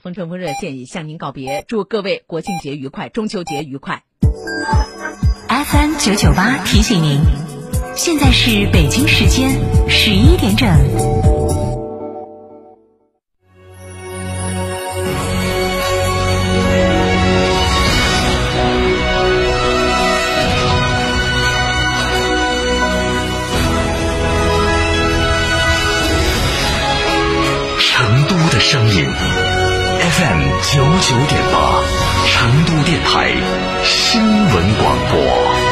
风春风热线已向您告别，祝各位国庆节愉快，中秋节愉快。FM 九九八提醒您，现在是北京时间十一点整。九九点八，成都电台新闻广播。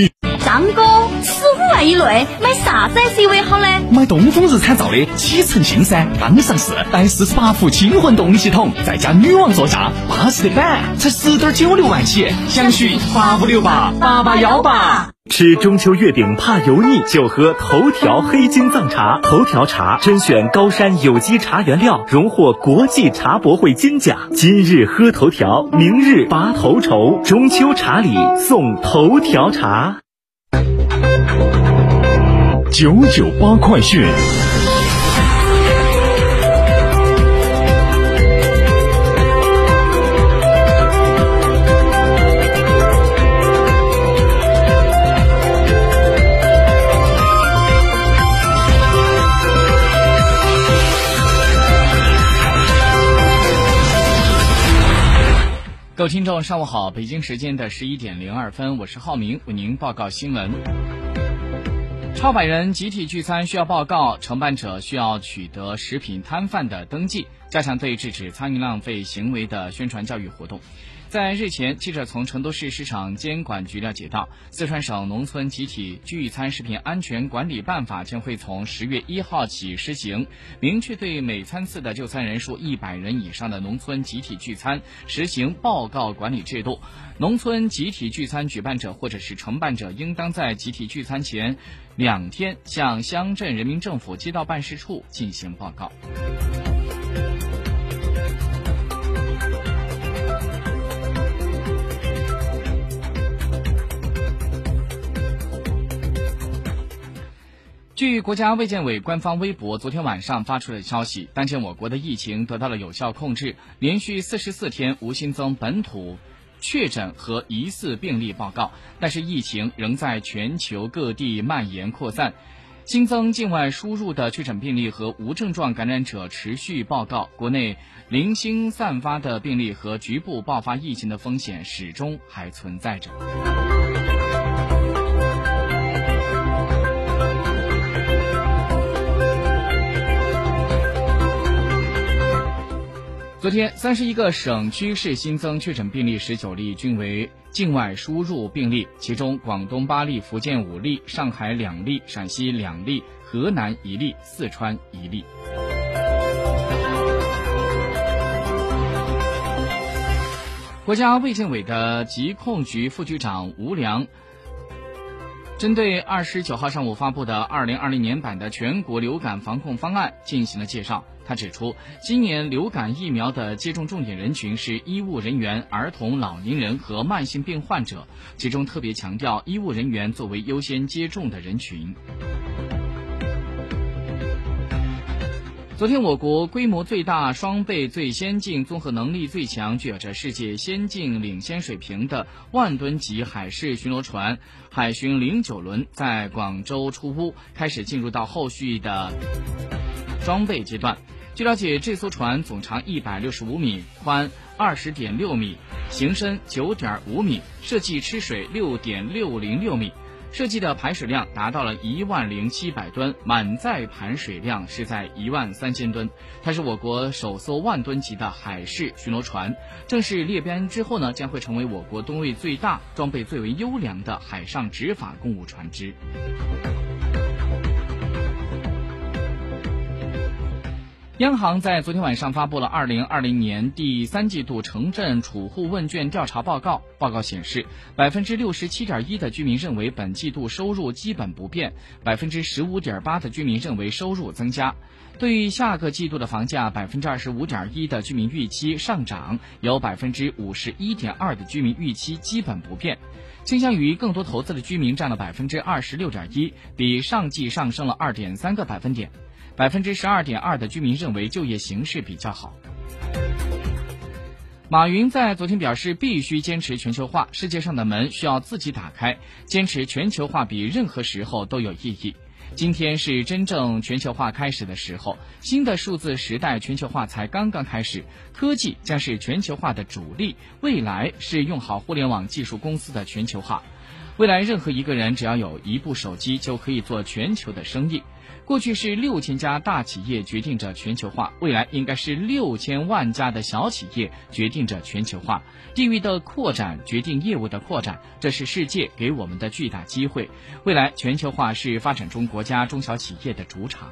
Bye. 张哥，十五万以内买啥子 SUV 好呢？买东风日产造的启辰星噻，刚上市，带四十八伏轻混动力系统，再加女王座驾，巴适的板，才十点九六万起，详询八五六八八八幺八。吃中秋月饼怕油腻，就喝头条黑金藏茶。头条茶甄选高山有机茶原料，荣获国际茶博会金奖。今日喝头条，明日拔头筹。中秋茶礼送头条茶。九九八快讯。各位听众，上午好！北京时间的十一点零二分，我是浩明，为您报告新闻。超百人集体聚餐需要报告，承办者需要取得食品摊贩的登记，加强对制止餐饮浪费行为的宣传教育活动。在日前，记者从成都市市场监管局了解到，四川省农村集体聚餐食品安全管理办法将会从十月一号起施行，明确对每餐次的就餐人数一百人以上的农村集体聚餐实行报告管理制度。农村集体聚餐举办者或者是承办者，应当在集体聚餐前两天向乡镇人民政府街道办事处进行报告。据国家卫健委官方微博昨天晚上发出的消息，当前我国的疫情得到了有效控制，连续四十四天无新增本土确诊和疑似病例报告，但是疫情仍在全球各地蔓延扩散，新增境外输入的确诊病例和无症状感染者持续报告，国内零星散发的病例和局部爆发疫情的风险始终还存在着。昨天，三十一个省区市新增确诊病例十九例，均为境外输入病例，其中广东八例，福建五例，上海两例，陕西两例，河南一例，四川一例。国家卫健委的疾控局副局长吴良。针对二十九号上午发布的二零二零年版的全国流感防控方案进行了介绍。他指出，今年流感疫苗的接种重点人群是医务人员、儿童、老年人和慢性病患者，其中特别强调医务人员作为优先接种的人群。昨天，我国规模最大、双倍最先进、综合能力最强、具有着世界先进领先水平的万吨级海事巡逻船“海巡零九轮”在广州出坞，开始进入到后续的装备阶段。据了解，这艘船总长一百六十五米，宽二十点六米，行深九点五米，设计吃水六点六零六米。设计的排水量达到了一万零七百吨，满载排水量是在一万三千吨。它是我国首艘万吨级的海事巡逻船。正式列编之后呢，将会成为我国吨位最大、装备最为优良的海上执法公务船只。央行在昨天晚上发布了二零二零年第三季度城镇储户问卷调查报告。报告显示，百分之六十七点一的居民认为本季度收入基本不变，百分之十五点八的居民认为收入增加。对于下个季度的房价，百分之二十五点一的居民预期上涨，有百分之五十一点二的居民预期基本不变。倾向于更多投资的居民占了百分之二十六点一，比上季上升了二点三个百分点。百分之十二点二的居民认为就业形势比较好。马云在昨天表示，必须坚持全球化，世界上的门需要自己打开，坚持全球化比任何时候都有意义。今天是真正全球化开始的时候，新的数字时代全球化才刚刚开始，科技将是全球化的主力，未来是用好互联网技术公司的全球化。未来任何一个人只要有一部手机就可以做全球的生意。过去是六千家大企业决定着全球化，未来应该是六千万家的小企业决定着全球化。地域的扩展决定业务的扩展，这是世界给我们的巨大机会。未来全球化是发展中国家中小企业的主场。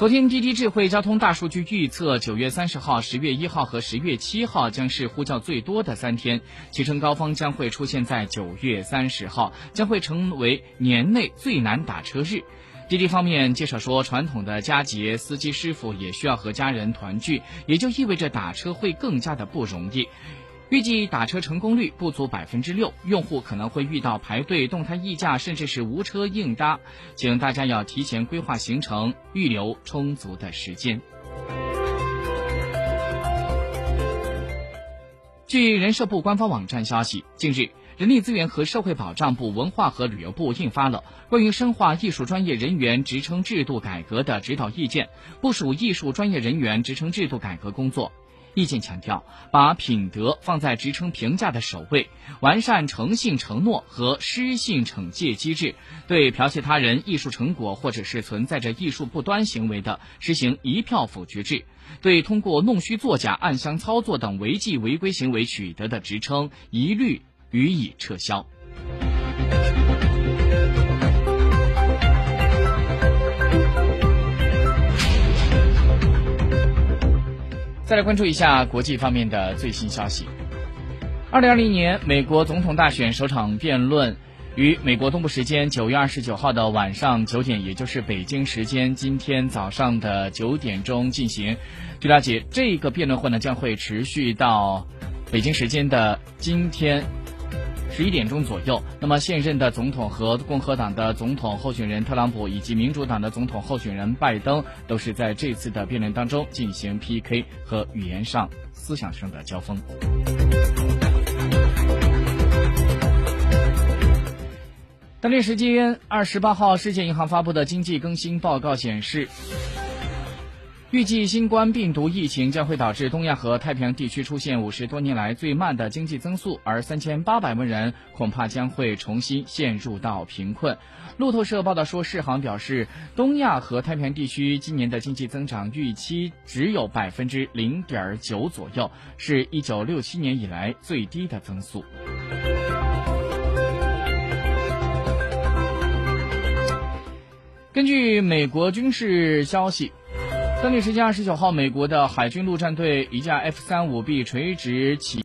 昨天，滴滴智慧交通大数据预测，九月三十号、十月一号和十月七号将是呼叫最多的三天，其中高峰将会出现在九月三十号，将会成为年内最难打车日。滴滴方面介绍说，传统的佳节，司机师傅也需要和家人团聚，也就意味着打车会更加的不容易。预计打车成功率不足百分之六，用户可能会遇到排队、动态议价，甚至是无车硬搭，请大家要提前规划行程，预留充足的时间。据人社部官方网站消息，近日，人力资源和社会保障部、文化和旅游部印发了关于深化艺术专业人员职称制度改革的指导意见，部署艺术专业人员职称制度改革工作。意见强调，把品德放在职称评价的首位，完善诚信承诺和失信惩戒机制，对剽窃他人艺术成果或者是存在着艺术不端行为的，实行一票否决制；对通过弄虚作假、暗箱操作等违纪违规行为取得的职称，一律予以撤销。再来关注一下国际方面的最新消息。二零二零年美国总统大选首场辩论于美国东部时间九月二十九号的晚上九点，也就是北京时间今天早上的九点钟进行。据了解，这个辩论会呢将会持续到北京时间的今天。十一点钟左右，那么现任的总统和共和党的总统候选人特朗普以及民主党的总统候选人拜登都是在这次的辩论当中进行 PK 和语言上、思想上的交锋。当地时间二十八号，世界银行发布的经济更新报告显示。预计新冠病毒疫情将会导致东亚和太平洋地区出现五十多年来最慢的经济增速，而三千八百万人恐怕将会重新陷入到贫困。路透社报道说，世行表示，东亚和太平洋地区今年的经济增长预期只有百分之零点九左右，是一九六七年以来最低的增速。根据美国军事消息。当地时间二十九号，美国的海军陆战队一架 F 三五 B 垂直起。